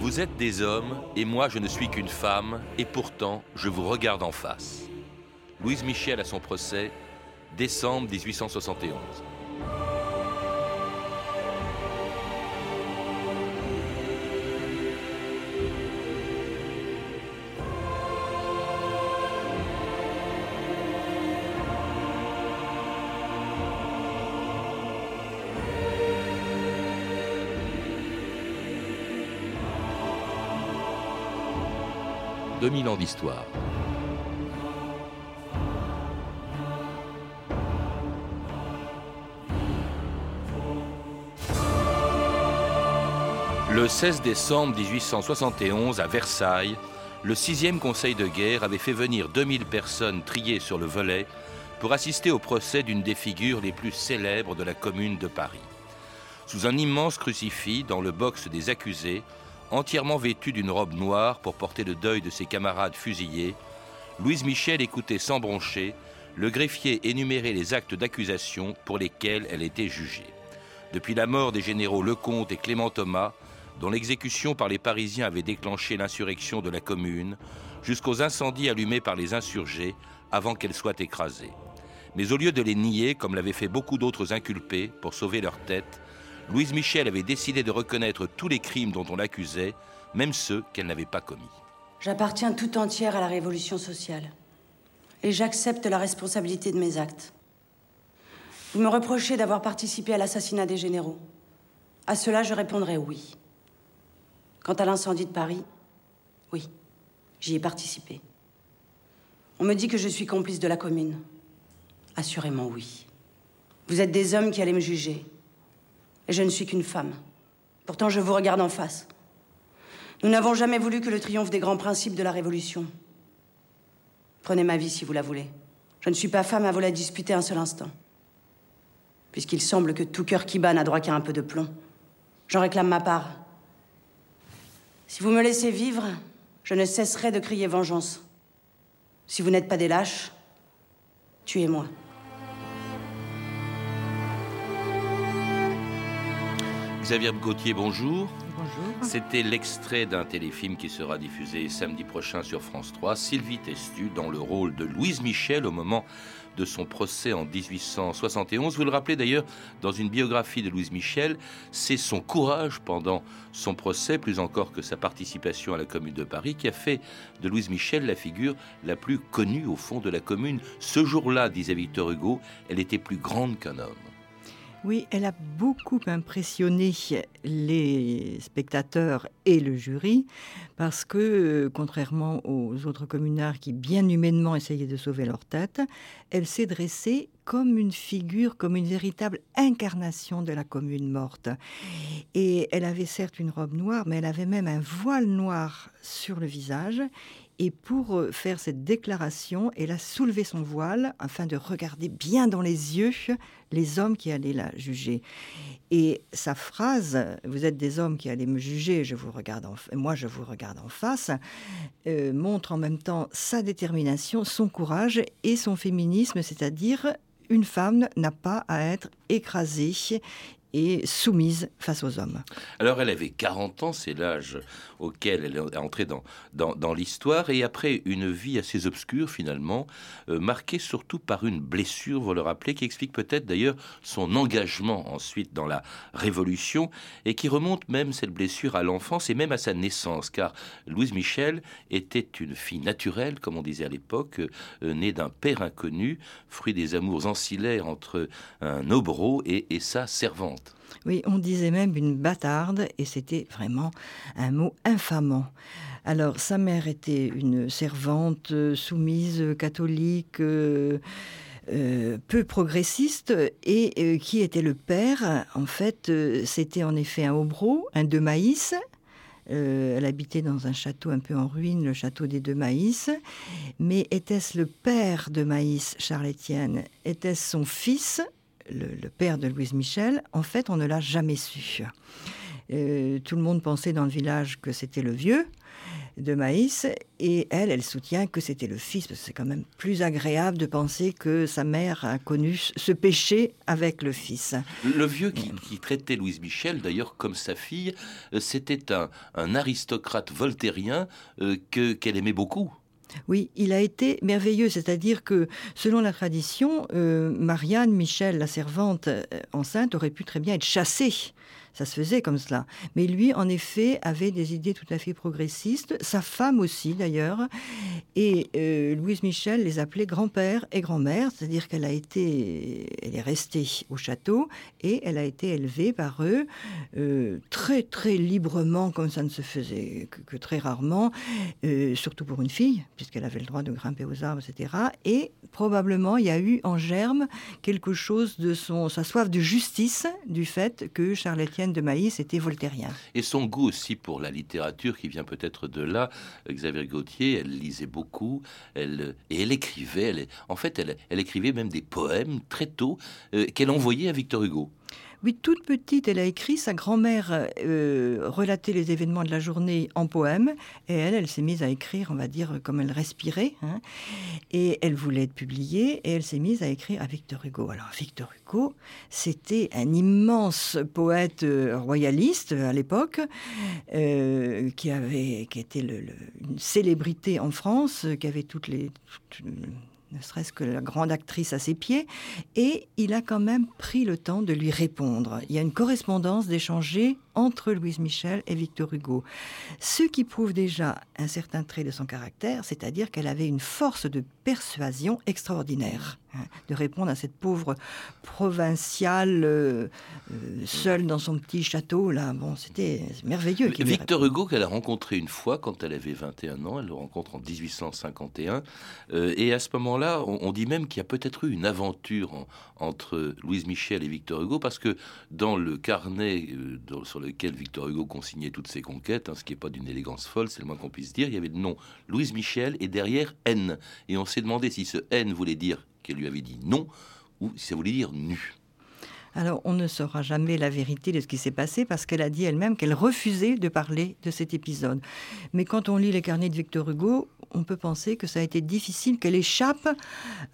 Vous êtes des hommes et moi je ne suis qu'une femme et pourtant je vous regarde en face. Louise Michel à son procès, décembre 1871. 2000 ans d'histoire. Le 16 décembre 1871, à Versailles, le 6e Conseil de guerre avait fait venir 2000 personnes triées sur le volet pour assister au procès d'une des figures les plus célèbres de la commune de Paris. Sous un immense crucifix dans le box des accusés, entièrement vêtue d'une robe noire pour porter le deuil de ses camarades fusillés, Louise Michel écoutait sans broncher le greffier énumérer les actes d'accusation pour lesquels elle était jugée. Depuis la mort des généraux Lecomte et Clément Thomas, dont l'exécution par les Parisiens avait déclenché l'insurrection de la Commune, jusqu'aux incendies allumés par les insurgés avant qu'elle soit écrasée. Mais au lieu de les nier, comme l'avaient fait beaucoup d'autres inculpés pour sauver leur tête, Louise Michel avait décidé de reconnaître tous les crimes dont on l'accusait, même ceux qu'elle n'avait pas commis. J'appartiens tout entière à la révolution sociale. Et j'accepte la responsabilité de mes actes. Vous me reprochez d'avoir participé à l'assassinat des généraux. À cela, je répondrai oui. Quant à l'incendie de Paris, oui, j'y ai participé. On me dit que je suis complice de la commune. Assurément oui. Vous êtes des hommes qui allaient me juger. Je ne suis qu'une femme. Pourtant, je vous regarde en face. Nous n'avons jamais voulu que le triomphe des grands principes de la Révolution. Prenez ma vie si vous la voulez. Je ne suis pas femme à vous la disputer un seul instant. Puisqu'il semble que tout cœur qui bat n'a droit qu'à un peu de plomb. J'en réclame ma part. Si vous me laissez vivre, je ne cesserai de crier vengeance. Si vous n'êtes pas des lâches, tuez-moi. Xavier Gauthier, bonjour. Bonjour. C'était l'extrait d'un téléfilm qui sera diffusé samedi prochain sur France 3. Sylvie Testu dans le rôle de Louise Michel au moment de son procès en 1871. Vous le rappelez d'ailleurs dans une biographie de Louise Michel, c'est son courage pendant son procès, plus encore que sa participation à la Commune de Paris, qui a fait de Louise Michel la figure la plus connue au fond de la Commune. Ce jour-là, disait Victor Hugo, elle était plus grande qu'un homme. Oui, elle a beaucoup impressionné les spectateurs et le jury parce que, euh, contrairement aux autres communards qui bien humainement essayaient de sauver leur tête, elle s'est dressée comme une figure, comme une véritable incarnation de la commune morte. Et elle avait certes une robe noire, mais elle avait même un voile noir sur le visage et pour euh, faire cette déclaration, elle a soulevé son voile afin de regarder bien dans les yeux les hommes qui allaient la juger. Et sa phrase, vous êtes des hommes qui allaient me juger, je vous regarde en, moi je vous regarde en face, euh, montre en même temps sa détermination, son courage et son féminisme, c'est-à-dire une femme n'a pas à être écrasée et soumise face aux hommes. Alors elle avait 40 ans, c'est l'âge auquel elle est entrée dans, dans, l'histoire, et après une vie assez obscure finalement, euh, marquée surtout par une blessure, vous le rappelez, qui explique peut-être d'ailleurs son engagement ensuite dans la Révolution, et qui remonte même cette blessure à l'enfance et même à sa naissance, car Louise Michel était une fille naturelle, comme on disait à l'époque, euh, née d'un père inconnu, fruit des amours ancillaires entre un obro et, et sa servante. Oui, on disait même une bâtarde, et c'était vraiment un mot infamant. Alors, sa mère était une servante euh, soumise, catholique, euh, euh, peu progressiste, et qui était le père En fait, c'était en effet un obro, un de maïs, elle habitait dans un château un peu en ruine, le château des Deux Maïs. Mais était-ce le père de Maïs, Charles-Étienne? Était-ce son fils? Le, père de Louise Michel, en fait, on ne l'a jamais su. Euh, tout le monde pensait dans le village que c'était le vieux, de Maïs. Et elle, elle soutient que c'était le fils, c'est quand même plus agréable de penser que sa mère a connu ce péché avec le fils. Le vieux qui, traitait Louise Michel, d'ailleurs, comme sa fille, euh, c'était un, aristocrate voltairien euh, que qu'elle aimait beaucoup. Oui, il a été merveilleux, c'est-à-dire que selon la tradition, euh, Marianne Michel, la servante enceinte, aurait pu très bien être chassée ça se faisait comme cela. Mais lui, en effet, avait des idées tout à fait progressistes, sa femme aussi d'ailleurs, et euh, Louise Michel les appelait grand-père et grand-mère, c'est-à-dire qu'elle a été, elle est restée au château et elle a été élevée par eux euh, très très librement, comme ça ne se faisait que, très rarement, euh, surtout pour une fille, puisqu'elle avait le droit de grimper aux arbres, etc. Et probablement, il y a eu en germe quelque chose de son, sa soif de justice du fait que Charlotte de Maïs était voltairien. Et son goût aussi pour la littérature qui vient peut-être de là. Xavier Gauthier, elle lisait beaucoup, elle, et elle écrivait. Elle, en fait, elle, elle écrivait même des poèmes très tôt euh, qu'elle envoyait à Victor Hugo. Oui, toute petite, elle a écrit. Sa grand-mère euh, relatait les événements de la journée en poème. Et elle, elle s'est mise à écrire, on va dire, comme elle respirait. Hein. Et elle voulait être publiée. Et elle s'est mise à écrire à Victor Hugo. Alors, Victor Hugo, c'était un immense poète euh, royaliste à l'époque, euh, qui, avait, qui était une célébrité en France, qui avait toutes les ne serait-ce que la grande actrice à ses pieds, et il a quand même pris le temps de lui répondre. Il y a une correspondance d'échanger entre Louise Michel et Victor Hugo. Ce qui prouve déjà un certain trait de son caractère, c'est-à-dire qu'elle avait une force de persuasion extraordinaire, hein, de répondre à cette pauvre provinciale euh, euh, seule dans son petit château. Là, bon, c'était merveilleux. Victor Hugo, qu'elle a rencontré une fois quand elle avait 21 ans, elle le rencontre en 1851, euh, et à ce moment-là, on, dit même qu'il y a peut-être eu une aventure entre Louise Michel et Victor Hugo, parce que dans le carnet sur lequel Victor Hugo consignait toutes ses conquêtes, hein, ce qui n'est pas d'une élégance folle, c'est le moins qu'on puisse dire. Il y avait le nom Louise Michel et derrière N. Et on s'est demandé si ce N voulait dire qu'elle lui avait dit non ou si ça voulait dire nu. Alors, on ne saura jamais la vérité de ce qui s'est passé parce qu'elle a dit elle-même qu'elle refusait de parler de cet épisode. Mais quand on lit les carnets de Victor Hugo, on peut penser que ça a été difficile, qu'elle échappe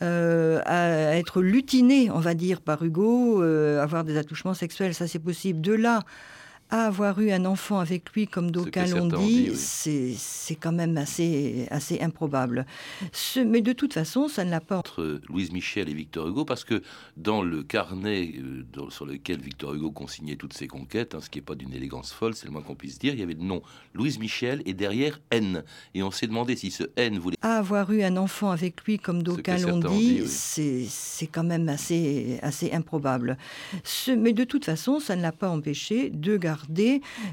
euh, à être lutinée, on va dire, par Hugo, euh, avoir des attouchements sexuels. Ça, c'est possible. De là à avoir eu un enfant avec lui, comme d'aucuns l'ont dit, c'est quand même assez, assez improbable. mais de toute façon, ça ne l'a pas... Entre Louise Michel et Victor Hugo, parce que dans le carnet euh, sur lequel Victor Hugo consignait toutes ses conquêtes, hein, ce qui n'est pas d'une élégance folle, c'est le moins qu'on puisse dire, il y avait le nom Louise Michel et derrière N. Et on s'est demandé si ce N voulait... À avoir eu un enfant avec lui, comme d'aucuns l'ont dit, c'est quand même assez, assez improbable. mais de toute façon, ça ne l'a pas empêché de garder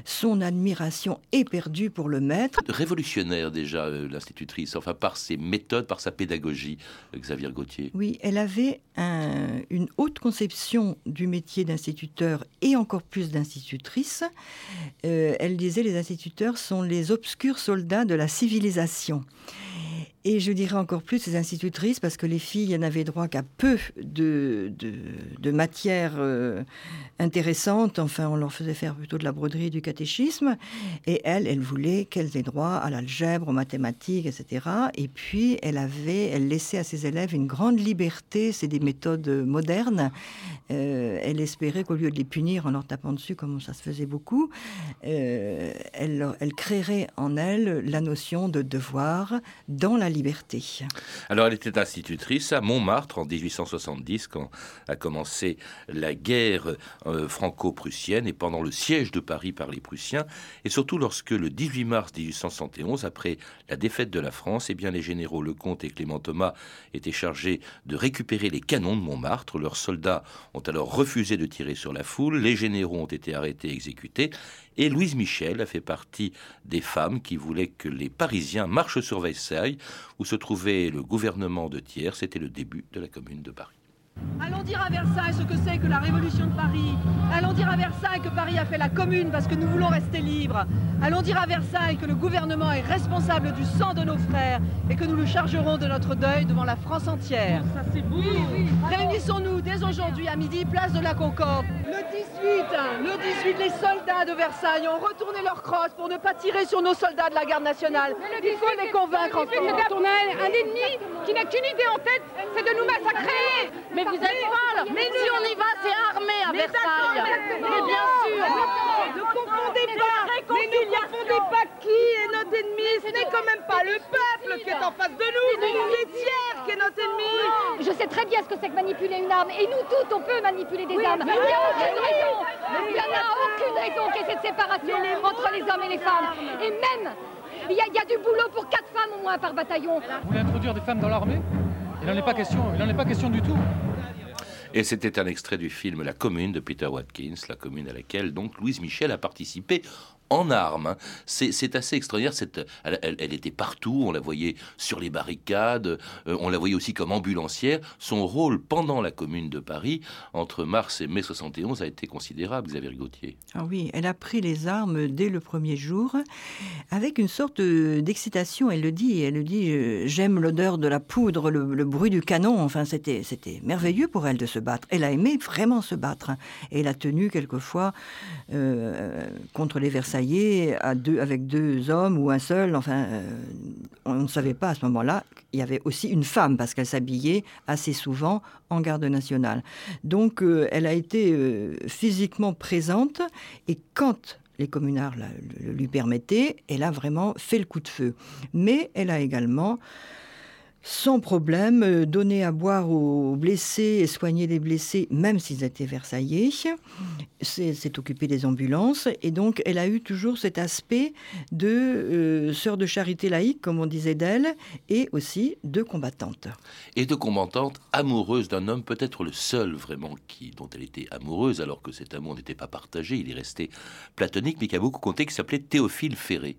son admiration éperdue pour le maître. Révolutionnaire déjà, euh, l'institutrice, enfin par ses méthodes, par sa pédagogie, euh, Xavier Gauthier. Oui, elle avait une haute conception du métier d'instituteur et encore plus d'institutrice. Euh, elle disait les instituteurs sont les obscurs soldats de la civilisation. Et je dirais encore plus les institutrices, parce que les filles n'avaient droit qu'à peu de, de, de matières euh, intéressantes. Enfin, on leur faisait faire plutôt de la broderie, du catéchisme. Et elle, elle voulait qu'elles aient droit à l'algèbre, aux mathématiques, etc. Et puis, elle avait, elle laissait à ses élèves une grande liberté. C'est des méthodes modernes. Euh, elle espérait qu'au lieu de les punir en leur tapant dessus, comme ça se faisait beaucoup, euh, elle, elle créerait en elle la notion de devoir dans la Alors, elle était institutrice à Montmartre en 1870, quand a commencé la guerre euh, franco-prussienne et pendant le siège de Paris par les Prussiens, et surtout lorsque le 18 mars 1871, après la défaite de la France, eh bien, les généraux Lecomte et Clément Thomas étaient chargés de récupérer les canons de Montmartre. Leurs soldats ont alors refusé de tirer sur la foule, les généraux ont été arrêtés et exécutés, et Louise Michel a fait partie des femmes qui voulaient que les Parisiens marchent sur Versailles, où se trouvait le gouvernement de Thiers. C'était le début de la Commune de Paris. Allons dire à Versailles ce que c'est que la révolution de Paris. Allons dire à Versailles que Paris a fait la commune parce que nous voulons rester libres. Allons dire à Versailles que le gouvernement est responsable du sang de nos frères et que nous le chargerons de notre deuil devant la France entière. Ça c'est beau. Réunissons-nous dès aujourd'hui à midi, place de la Concorde. Le 18, le 18, les soldats de Versailles ont retourné leur crosse pour ne pas tirer sur nos soldats de la garde nationale. Il faut les convaincre encore. On a un ennemi qui n'a qu'une idée en tête, c'est de nous massacrer. Mais vous êtes folle. Mais si on y va, c'est armé à Versailles. Mais bien sûr. Ne confondez pas. Mais ne confondez pas qui est notre ennemi. Ce n'est quand même pas le peuple qui est en face de nous. C'est Thiers qui est notre ennemi. Je sais très bien ce que c'est que manipuler une arme, et nous toutes, on peut manipuler des armes. Il n'y a aucune raison. Il n'y a aucune raison qu'il y ait cette séparation entre les hommes et les femmes. Et même, il y, a, il y a du boulot pour quatre femmes au moins par bataillon. Vous voulez introduire des femmes dans l'armée? Il n'en est pas question, il n'en est pas question du tout. Et c'était un extrait du film La Commune de Peter Watkins, la commune à laquelle donc Louise Michel a participé en armes. hein. C'est assez extraordinaire. Cette, elle, était partout. On la voyait sur les barricades. euh, on la voyait aussi comme ambulancière. Son rôle pendant la Commune de Paris, entre mars et mai 71, a été considérable, Xavier Gauthier. Ah oui, elle a pris les armes dès le premier jour, avec une sorte d'excitation. Elle le dit, elle le dit. euh, J'aime l'odeur de la poudre, le, bruit du canon. Enfin, c'était c'était merveilleux pour elle de se battre. Elle a aimé vraiment se battre. Et elle a tenu quelquefois euh, contre les À deux, avec deux hommes ou un seul. Enfin, euh, on ne savait pas à ce moment-là. Il y avait aussi une femme parce qu'elle s'habillait assez souvent en garde nationale. Donc, euh, elle a été euh, physiquement présente et quand les communards lui permettaient, elle a vraiment fait le coup de feu. Mais elle a également sans problème, euh, donné à boire aux blessés et soigné les blessés, même s'ils étaient versaillais. S'est occupée des ambulances. Et donc, elle a eu toujours cet aspect de euh, sœur de charité laïque, comme on disait d'elle, et aussi de combattante. Et de combattante amoureuse d'un homme, peut-être le seul vraiment qui, dont elle était amoureuse, alors que cet amour n'était pas partagé, il est resté platonique, mais qui a beaucoup compté, qui s'appelait Théophile Ferré.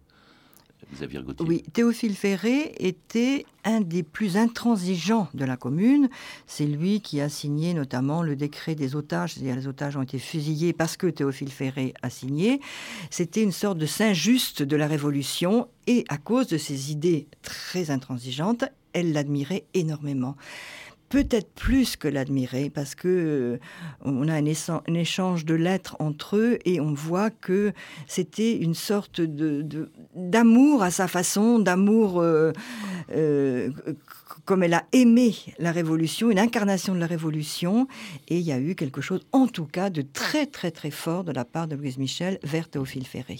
Oui, Théophile Ferré était un des plus intransigeants de la commune. C'est lui qui a signé notamment le décret des otages, c'est-à-dire les otages ont été fusillés parce que Théophile Ferré a signé. C'était une sorte de Saint-Just de la Révolution et à cause de ses idées très intransigeantes, elle l'admirait énormément peut-être plus que l'admirer parce que euh, on a un, échange de lettres entre eux et on voit que c'était une sorte de d'amour à sa façon, d'amour euh, euh, comme elle a aimé la Révolution, une incarnation de la Révolution. Et il y a eu quelque chose, en tout cas, de très très très fort de la part de Louise Michel vers Théophile Ferré.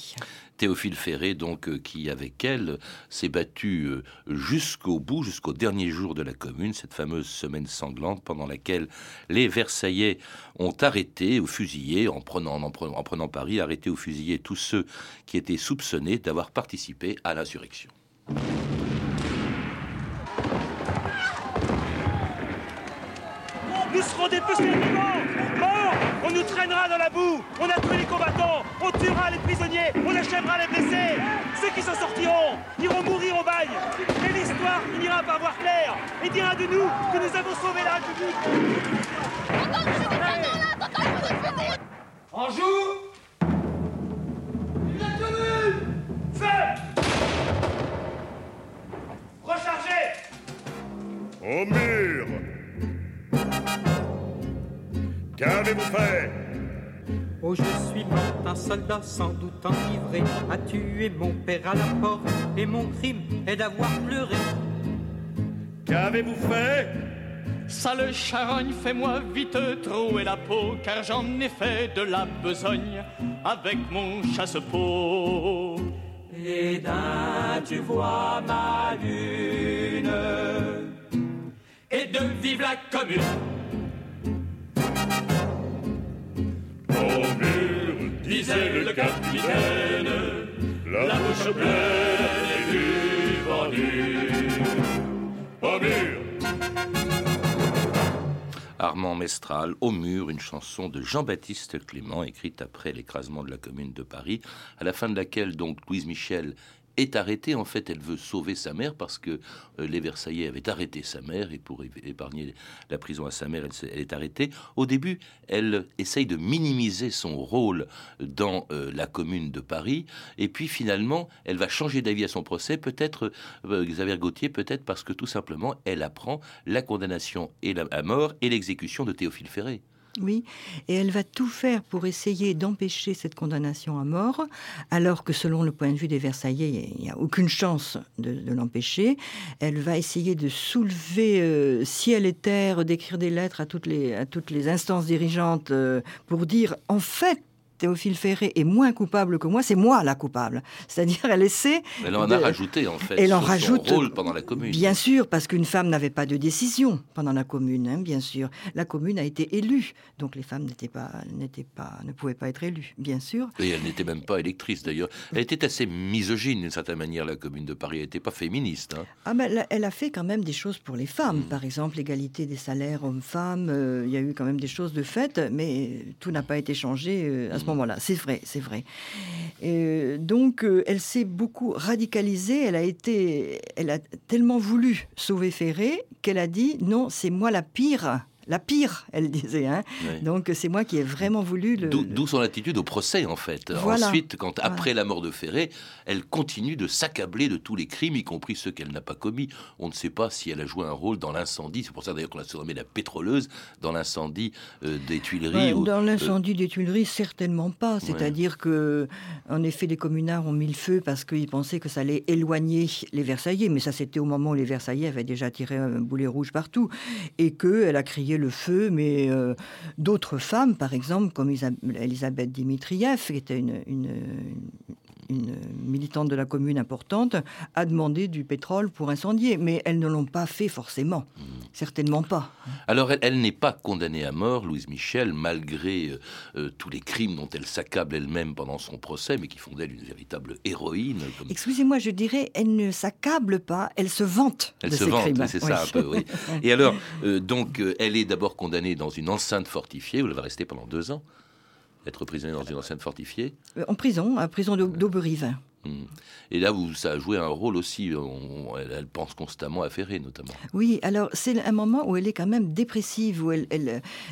Théophile Ferré, donc, euh, qui, avec elle, s'est battu euh, jusqu'au bout, jusqu'au dernier jour de la Commune, cette fameuse semaine sanglante pendant laquelle les Versaillais ont arrêté ou fusillé, en prenant, en prenant, en Paris, arrêté ou fusillé tous ceux qui étaient soupçonnés d'avoir participé à l'insurrection. Nous traînera dans la boue. On a tué les combattants On tuera les prisonniers On achèvera les blessés. Ceux qui s'en sortiront iront mourir au bagne Et l'histoire finira par voir clair Et dira de nous que nous avons sauvé la République. En joue La commune Feu Rechargez Au mur Qu'avez-vous fait? Oh, je suis mort, un soldat sans doute enivré a tué mon père à la porte et mon crime est d'avoir pleuré. Qu'avez-vous fait? Sale charogne, fais-moi vite trouer la peau, car j'en ai fait de la besogne avec mon chasse-peau. Et d'un, tu vois ma lune. Et de vive la commune. Mur, disait le capitaine, la, bouche pleine du vendu. Au mur Armand Mestral, Au mur, une chanson de Jean-Baptiste Clément, écrite après l'écrasement de la Commune de Paris, à la fin de laquelle donc Louise Michel est arrêtée. En fait, elle veut sauver sa mère parce que euh, les Versaillais avaient arrêté sa mère et pour épargner la prison à sa mère, elle, est arrêtée. Au début, elle essaye de minimiser son rôle dans euh, la commune de Paris et puis finalement, elle va changer d'avis à son procès, peut-être, euh, Xavier Gauthier, peut-être parce que tout simplement, elle apprend la condamnation et la, à mort et l'exécution de Théophile Ferré. Oui, et elle va tout faire pour essayer d'empêcher cette condamnation à mort, alors que selon le point de vue des Versaillais, il n'y a aucune chance de, l'empêcher. Elle va essayer de soulever euh, ciel et terre, d'écrire des lettres à toutes les, instances dirigeantes euh, pour dire, en fait, Théophile Ferré est moins coupable que moi, c'est moi la coupable. C'est-à-dire, elle essaie. Elle en a rajouté, en fait, elle en rajoute, son rôle pendant la commune. Bien sûr, parce qu'une femme n'avait pas de décision pendant la commune, hein, bien sûr. La commune a été élue, donc les femmes n'étaient pas, n'étaient pas, ne pouvaient pas être élues, bien sûr. Et elle n'était même pas électrice, d'ailleurs. Elle était assez misogyne, d'une certaine manière, la commune de Paris. Elle n'était pas féministe. Hein. Ah, mais elle a fait quand même des choses pour les femmes. Hmm. Par exemple, l'égalité des salaires hommes-femmes. Euh, il y a eu quand même des choses de fait, mais tout n'a pas été changé euh, à ce C'est vrai, c'est vrai. donc, euh, elle s'est beaucoup radicalisée. Elle a été, elle a tellement voulu sauver Ferré qu'elle a dit non, c'est moi la pire la pire, elle disait. Hein. Donc c'est moi qui ai vraiment voulu le. D'où son attitude au procès en fait. Ensuite, quand après la mort de Ferré, elle continue de s'accabler de tous les crimes, y compris ceux qu'elle n'a pas commis. On ne sait pas si elle a joué un rôle dans l'incendie. C'est pour ça d'ailleurs qu'on l'a surnommée la pétroleuse dans l'incendie euh, des Tuileries. Dans euh, l'incendie des Tuileries, certainement pas. C'est-à-dire que, en effet, les communards ont mis le feu parce qu'ils pensaient que ça allait éloigner les Versaillais. Mais ça, c'était au moment où les Versaillais avaient déjà tiré un boulet rouge partout et qu'elle a crié le feu, mais euh, d'autres femmes, par exemple, comme Elisabeth Dimitriev, qui était une, une militante de la commune importante, a demandé du pétrole pour incendier. Mais elles ne l'ont pas fait forcément. Hmm. Certainement pas. Alors, elle, n'est pas condamnée à mort, Louise Michel, malgré euh, euh, tous les crimes dont elle s'accable elle-même pendant son procès, mais qui font d'elle une véritable héroïne. Excusez-moi, je dirais, elle ne s'accable pas, elle se vante. Elle se vante, c'est ça un peu, oui. Et alors, euh, donc, elle est d'abord condamnée dans une enceinte fortifiée, où elle va rester pendant deux ans être prisonnier dans une enceinte fortifiée euh, En prison, à prison d'Auberive. Hmm. Et là, ça a joué un rôle aussi. elle, pense constamment à Ferré, notamment. Oui, alors c'est un moment où elle est quand même dépressive, où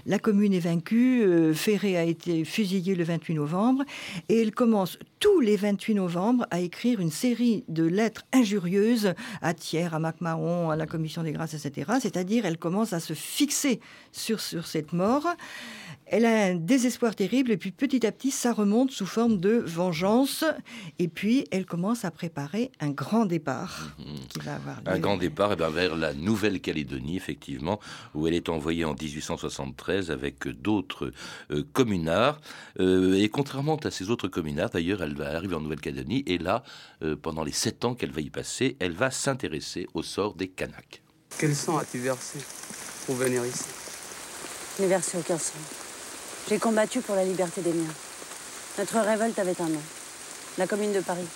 la commune est vaincue. Euh, Ferré a été fusillé le 28 novembre. Et elle commence tous les 28 novembre à écrire une série de lettres injurieuses à Thiers, à MacMahon, à la Commission des grâces, etc. C'est-à-dire, elle commence à se fixer sur, sur cette mort. Elle a un désespoir terrible et puis petit à petit, ça remonte sous forme de vengeance. Et puis, elle commence à préparer un grand départ mhm. qui va avoir Un grand départ eh ben, vers la Nouvelle-Calédonie, effectivement, où elle est envoyée en 1873 avec d'autres euh, communards. Euh, et contrairement à ces autres communards, d'ailleurs, elle va arriver en Nouvelle-Calédonie et là, euh, pendant les sept ans qu'elle va y passer, elle va s'intéresser au sort des Kanaks. Quel sang as-tu versé pour venir ici? Je n'ai versé aucun sang. J'ai combattu pour la liberté des miens. Notre révolte avait un nom, la Commune de Paris.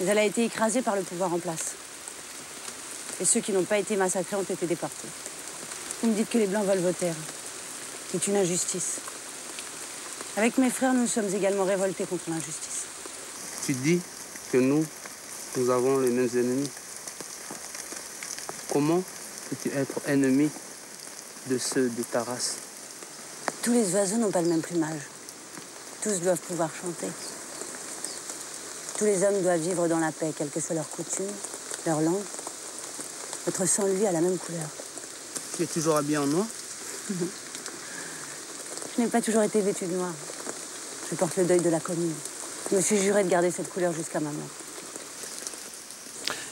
Mais elle a été écrasée par le pouvoir en place. Et ceux qui n'ont pas été massacrés ont été déportés. Vous me dites que les Blancs veulent vos terres. C'est une injustice. Avec mes frères, nous sommes également révoltés contre l'injustice. Tu dis que nous, nous avons les mêmes ennemis. Comment peux-tu être ennemi de ceux de ta race? Tous les oiseaux n'ont pas le même plumage. Tous doivent pouvoir chanter. Tous les hommes doivent vivre dans la paix, quelles que soient leurs coutumes, leur langue. Votre sang, lui, a la même couleur. Tu es toujours habillé en noir Je n'ai pas toujours été vêtu de noir. Je porte le deuil de la commune. Je me suis juré de garder cette couleur jusqu'à ma mort.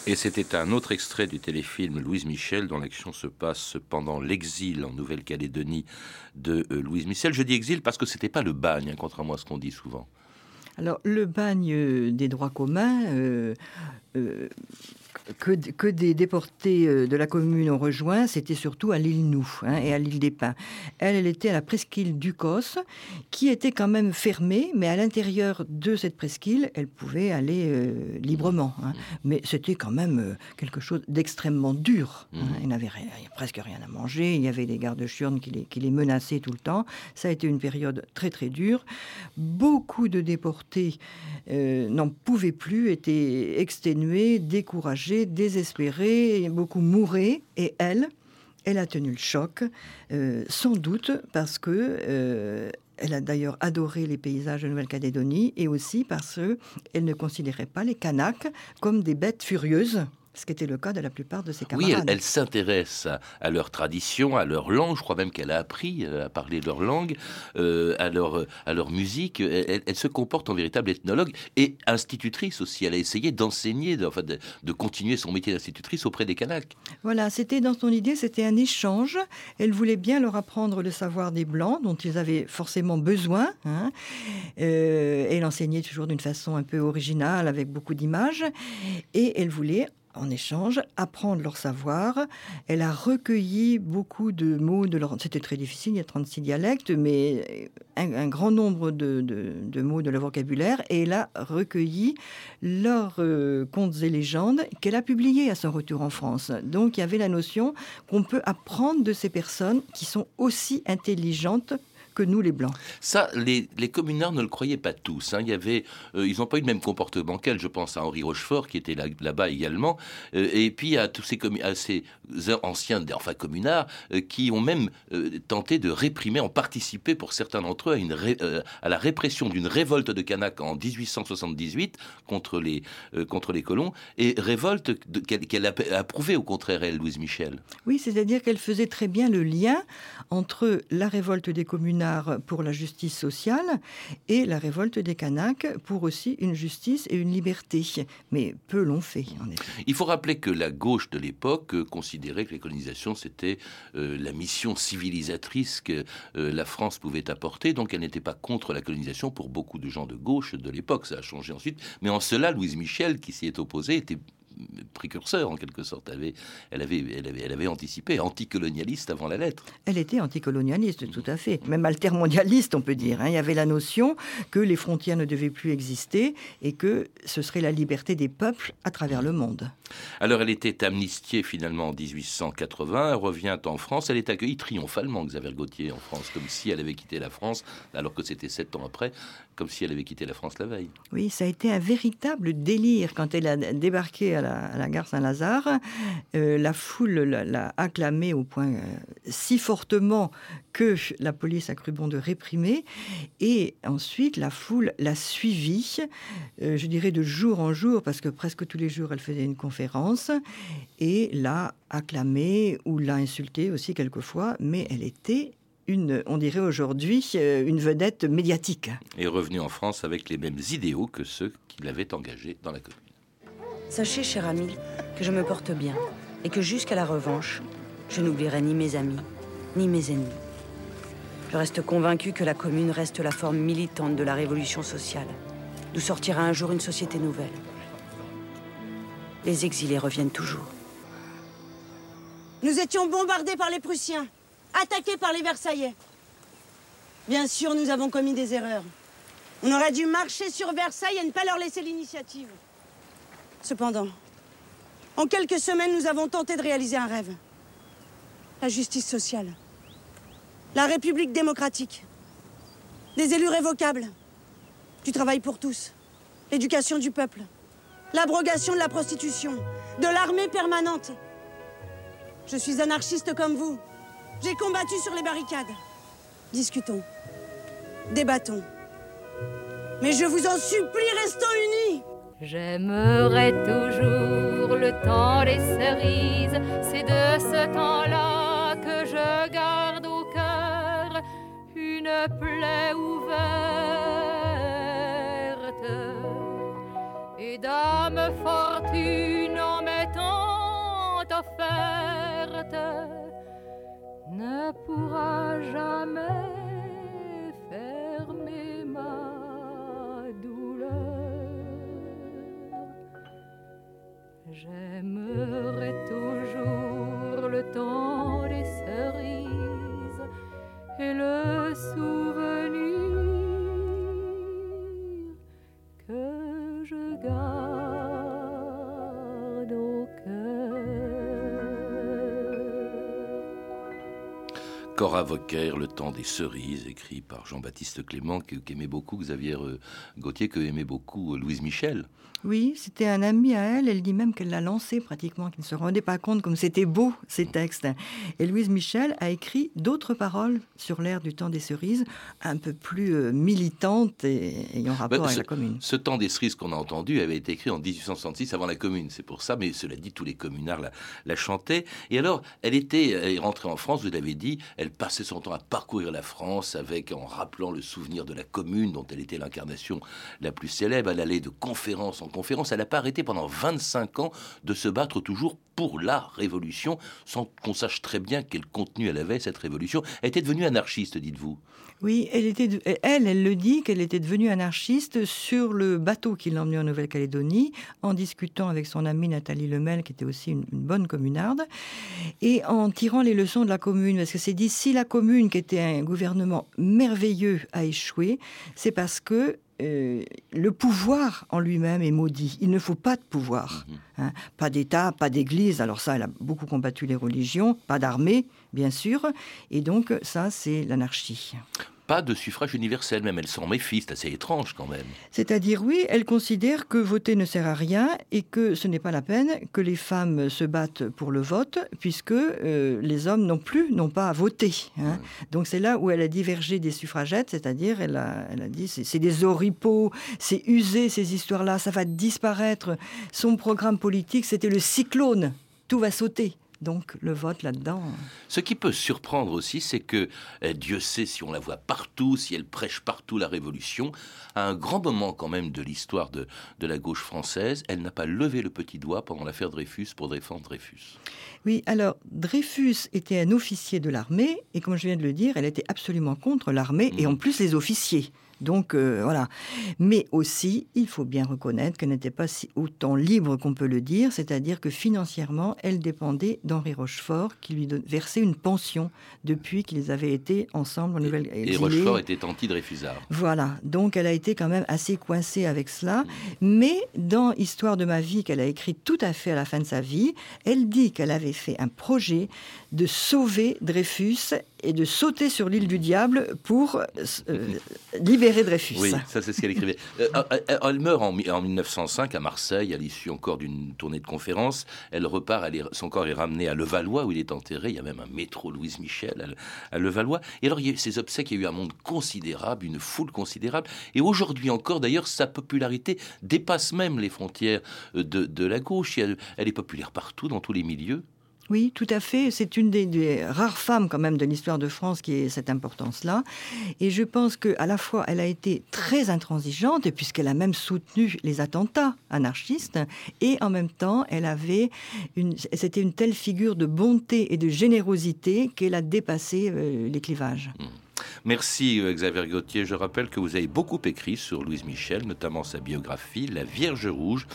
Et c'était un autre extrait du téléfilm Louise Michel, dont l'action se passe pendant l'exil en Nouvelle-Calédonie de euh, Louise Michel. Je dis exil parce que c'était pas le bagne, hein, contrairement à ce qu'on dit souvent. Alors, le bagne euh, des droits communs, euh, que, que, des déportés euh, de la commune ont rejoint, c'était surtout à l'île Nou hein, et à l'île des Pins. Elle, elle était à la presqu'île d'Ucos, qui était quand même fermée, mais à l'intérieur de cette presqu'île, elle pouvait aller euh, librement. Hein. Mais c'était quand même euh, quelque chose d'extrêmement dur. Hein. Il n'avait presque rien à manger, il y avait des gardes qui les, qui les menaçaient tout le temps. Ça a été une période très très dure. Beaucoup de déportés n'en pouvaient plus, étaient exténués, découragés désespérée, beaucoup mouraient, et elle, elle a tenu le choc, euh, sans doute parce que euh, elle a d'ailleurs adoré les paysages de Nouvelle-Calédonie et aussi parce qu'elle ne considérait pas les Kanaks comme des bêtes furieuses ce qui était le cas de la plupart de ses camarades. Oui, elle, s'intéresse à, leur tradition, à leur langue. Je crois même qu'elle a appris euh, à parler leur langue, euh, à, leur, à leur musique. Elle, se comporte en véritable ethnologue et institutrice aussi. Elle a essayé d'enseigner, de, enfin de, continuer son métier d'institutrice auprès des Kanaks. Voilà, c'était dans son idée, c'était un échange. Elle voulait bien leur apprendre le savoir des Blancs, dont ils avaient forcément besoin. Hein. Euh, elle enseignait toujours d'une façon un peu originale, avec beaucoup d'images. Et elle voulait en échange, apprendre leur savoir. Elle a recueilli beaucoup de mots de leur... C'était très difficile, il y a 36 dialectes, mais un, grand nombre de, mots de leur vocabulaire. Et elle a recueilli leurs euh, contes et légendes qu'elle a publiés à son retour en France. Donc il y avait la notion qu'on peut apprendre de ces personnes qui sont aussi intelligentes que nous, les Blancs. Ça, les, les communards ne le croyaient pas tous. Hein. Il y avait, euh, ils n'ont pas eu le même comportement qu'elle. Je pense à Henri Rochefort, qui était là, bas également, euh, et puis à tous ces, à ces anciens, enfin communards, euh, qui ont même tenté de réprimer, en participer pour certains d'entre eux à, une à la répression d'une révolte de Canaques en 1878 contre les, contre les colons, et révolte qu'elle a approuvée au contraire, elle, Louise Michel. Oui, c'est-à-dire qu'elle faisait très bien le lien entre la révolte des communards pour la justice sociale et la révolte des Kanaks pour aussi une justice et une liberté. Mais peu l'ont fait. Il faut rappeler que la gauche de l'époque considérait que les colonisations, c'était euh, la mission civilisatrice que euh, la France pouvait apporter. Donc elle n'était pas contre la colonisation pour beaucoup de gens de gauche de l'époque. Ça a changé ensuite. Mais en cela, Louise Michel, qui s'y est opposée, était précurseur en quelque sorte. Elle avait, elle avait, elle avait, elle avait anticipé, anticolonialiste avant la lettre. Elle était anticolonialiste, tout à fait. Même altermondialiste, on peut dire. Hein. Il y avait la notion que les frontières ne devaient plus exister et que ce serait la liberté des peuples à travers le monde. Alors elle était amnistiée finalement en 1880, elle revient en France, elle est accueillie triomphalement, Xavier Gauthier, en France, comme si elle avait quitté la France, alors que c'était sept ans après, comme si elle avait quitté la France la veille. Oui, ça a été un véritable délire quand elle a débarqué à la, gare Saint-Lazare. Euh, la foule l'a acclamée au point euh, si fortement que la police a cru bon de réprimer. Et ensuite, la foule l'a suivie, euh, je dirais de jour en jour, parce que presque tous les jours, elle faisait une conférence, et l'a acclamée ou l'a insultée aussi quelquefois, mais elle était une, on dirait aujourd'hui, euh, une vedette médiatique. Et revenu en France avec les mêmes idéaux que ceux qui l'avaient engagé dans la commune. Sachez, cher ami, que je me porte bien et que jusqu'à la revanche, je n'oublierai ni mes amis, ni mes ennemis. Je reste convaincu que la commune reste la forme militante de la révolution sociale, d'où sortira un jour une société nouvelle. Les exilés reviennent toujours. Nous étions bombardés par les Prussiens attaqués par les Versaillais. Bien sûr, nous avons commis des erreurs. On aurait dû marcher sur Versailles et ne pas leur laisser l'initiative. Cependant, en quelques semaines, nous avons tenté de réaliser un rêve. La justice sociale. La République démocratique. Des élus révocables. Du travail pour tous. L'éducation du peuple. L'abrogation de la prostitution. De l'armée permanente. Je suis anarchiste comme vous. J'ai combattu sur les barricades. Discutons. Débattons. Mais je vous en supplie, restons unis. J'aimerais toujours le temps des cerises. C'est de ce temps-là que je garde au cœur une plaie ouverte. Et dame fortune Vauquer, Le temps des cerises, écrit par Jean-Baptiste Clément, qu'aimait beaucoup Xavier euh, Gauthier, que aimait beaucoup euh, Louise Michel. Oui, c'était un ami à elle. Elle dit même qu'elle l'a lancé pratiquement, qu'elle ne se rendait pas compte comme c'était beau ces textes. Et Louise Michel a écrit d'autres paroles sur l'ère du temps des cerises, un peu plus euh, militantes et ayant rapport Bah, avec la commune. ce temps des cerises qu'on a entendu avait été écrit en 1866 avant la commune, c'est pour ça, mais cela dit, tous les communards la, la chantaient. Et alors, elle était elle est rentrée en France, vous l'avez dit, elle passait son temps à la France avec, en rappelant le souvenir de la commune dont elle était l'incarnation la plus célèbre. Elle allait de conférence en conférence. Elle n'a pas arrêté pendant 25 ans de se battre toujours pour la révolution, sans qu'on sache très bien quel contenu elle avait, cette révolution. Elle était devenue anarchiste, dites-vous. Oui, elle, le dit qu'elle était devenue anarchiste sur le bateau qui l'emmenait en Nouvelle-Calédonie, en discutant avec son amie Nathalie Lemel, qui était aussi une, une bonne communarde, et en tirant les leçons de la commune. Parce que c'est dit, si la commune, qui était un gouvernement merveilleux, a échoué, c'est parce que euh, le pouvoir en lui-même est maudit. Il ne faut pas de pouvoir. hein. Pas d'État, pas d'Église. Alors ça, elle a beaucoup combattu les religions. Pas d'armée, bien sûr. Et donc, ça, c'est l'anarchie. Pas de suffrage universel, même elle s'en méfie, c'est assez étrange quand même. C'est-à-dire, oui, elle considère que voter ne sert à rien et que ce n'est pas la peine que les femmes se battent pour le vote, puisque euh, les hommes non plus n'ont pas à voter. hein. Donc c'est là où elle a divergé des suffragettes, c'est-à-dire elle a, elle a dit c'est c'est des oripeaux, c'est usé ces histoires-là, ça va disparaître. Son programme politique, c'était le cyclone, tout va sauter. Donc le vote là-dedans. Ce qui peut surprendre aussi, c'est que euh, Dieu sait si on la voit partout, si elle prêche partout la Révolution, à un grand moment quand même de l'histoire de, de la gauche française, elle n'a pas levé le petit doigt pendant l'affaire Dreyfus pour défendre Dreyfus. Oui, alors Dreyfus était un officier de l'armée et comme je viens de le dire, elle était absolument contre l'armée et en plus les officiers. Donc euh, voilà. Mais aussi, il faut bien reconnaître qu'elle n'était pas si autant libre qu'on peut le dire, c'est-à-dire que financièrement, elle dépendait d'Henri Rochefort qui lui versait une pension depuis qu'ils avaient été ensemble en nouvelle Et Rochefort était anti-Dreyfusard. voilà, donc elle a été quand même assez coincée avec cela. Mais dans Histoire de ma vie, qu'elle a écrit tout à fait à la fin de sa vie, elle dit qu'elle avait fait un projet de sauver Dreyfus et de sauter sur l'île du diable pour euh, libérer Dreyfus. Oui, ça c'est ce qu'elle écrivait. Euh, euh, euh, elle meurt en, mi- en 1905 à Marseille, à l'issue encore d'une tournée de conférences. Elle repart, elle est- son corps est ramené à Levallois où il est enterré. Il y a même un métro Louise Michel à, à Levallois. Et alors il y a eu ces obsèques, il y a eu un monde considérable, une foule considérable. Et aujourd'hui encore, d'ailleurs, sa popularité dépasse même les frontières de, de la gauche. Elle, elle est populaire partout, dans tous les milieux. Oui, tout à fait. C'est une des, rares femmes quand même de l'histoire de France qui ait cette importance-là. Et je pense qu'à la fois, elle a été très intransigeante, puisqu'elle a même soutenu les attentats anarchistes, et en même temps, elle avait une, c'était une telle figure de bonté et de générosité qu'elle a dépassé euh, les clivages. Merci euh, Xavier Gauthier. Je rappelle que vous avez beaucoup écrit sur Louise Michel, notamment sa biographie La Vierge Rouge,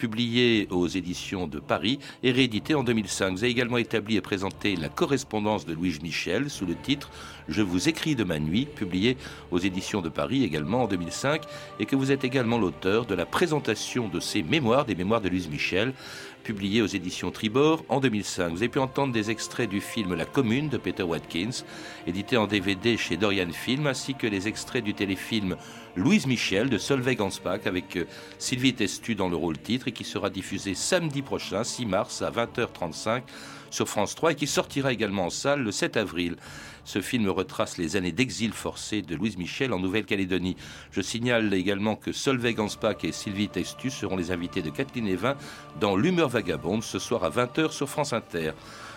publiée aux éditions de Paris et rééditée en 2005. Vous avez également établi et présenté la correspondance de Louise Michel sous le titre Je vous écris de ma nuit, publié aux éditions de Paris également en 2005, et que vous êtes également l'auteur de la présentation de ses mémoires, des mémoires de Louise Michel, publié aux éditions Tribord en 2005. Vous avez pu entendre des extraits du film La Commune de Peter Watkins, édité en DVD chez Dorian Film, ainsi que les extraits du téléfilm Louise Michel de Solveig Gansbach avec euh, Sylvie Testu dans le rôle titre et qui sera diffusé samedi prochain, 6 mars à 20h35 sur France 3 et qui sortira également en salle le 7 avril. Ce film retrace les années d'exil forcé de Louise Michel en Nouvelle-Calédonie. Je signale également que Solveig Gansbach et Sylvie Testu seront les invités de Kathleen Evin dans L'humeur vagabonde ce soir à 20h sur France Inter.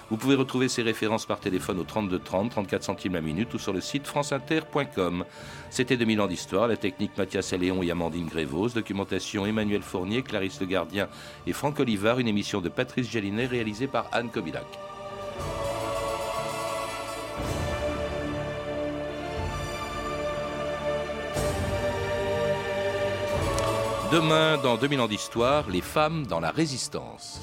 Vous pouvez retrouver ces références par téléphone au 32 30, 34 centimes la minute ou sur le site franceinter.com. C'était 2000 ans d'histoire, la technique Mathias Alléon et Amandine Grévos, documentation Emmanuel Fournier, Clarisse Le Gardien et Franck Olivard, une émission de Patrice Gélinet réalisée par Anne Kobilac. Demain, dans 2000 ans d'histoire, les femmes dans la résistance.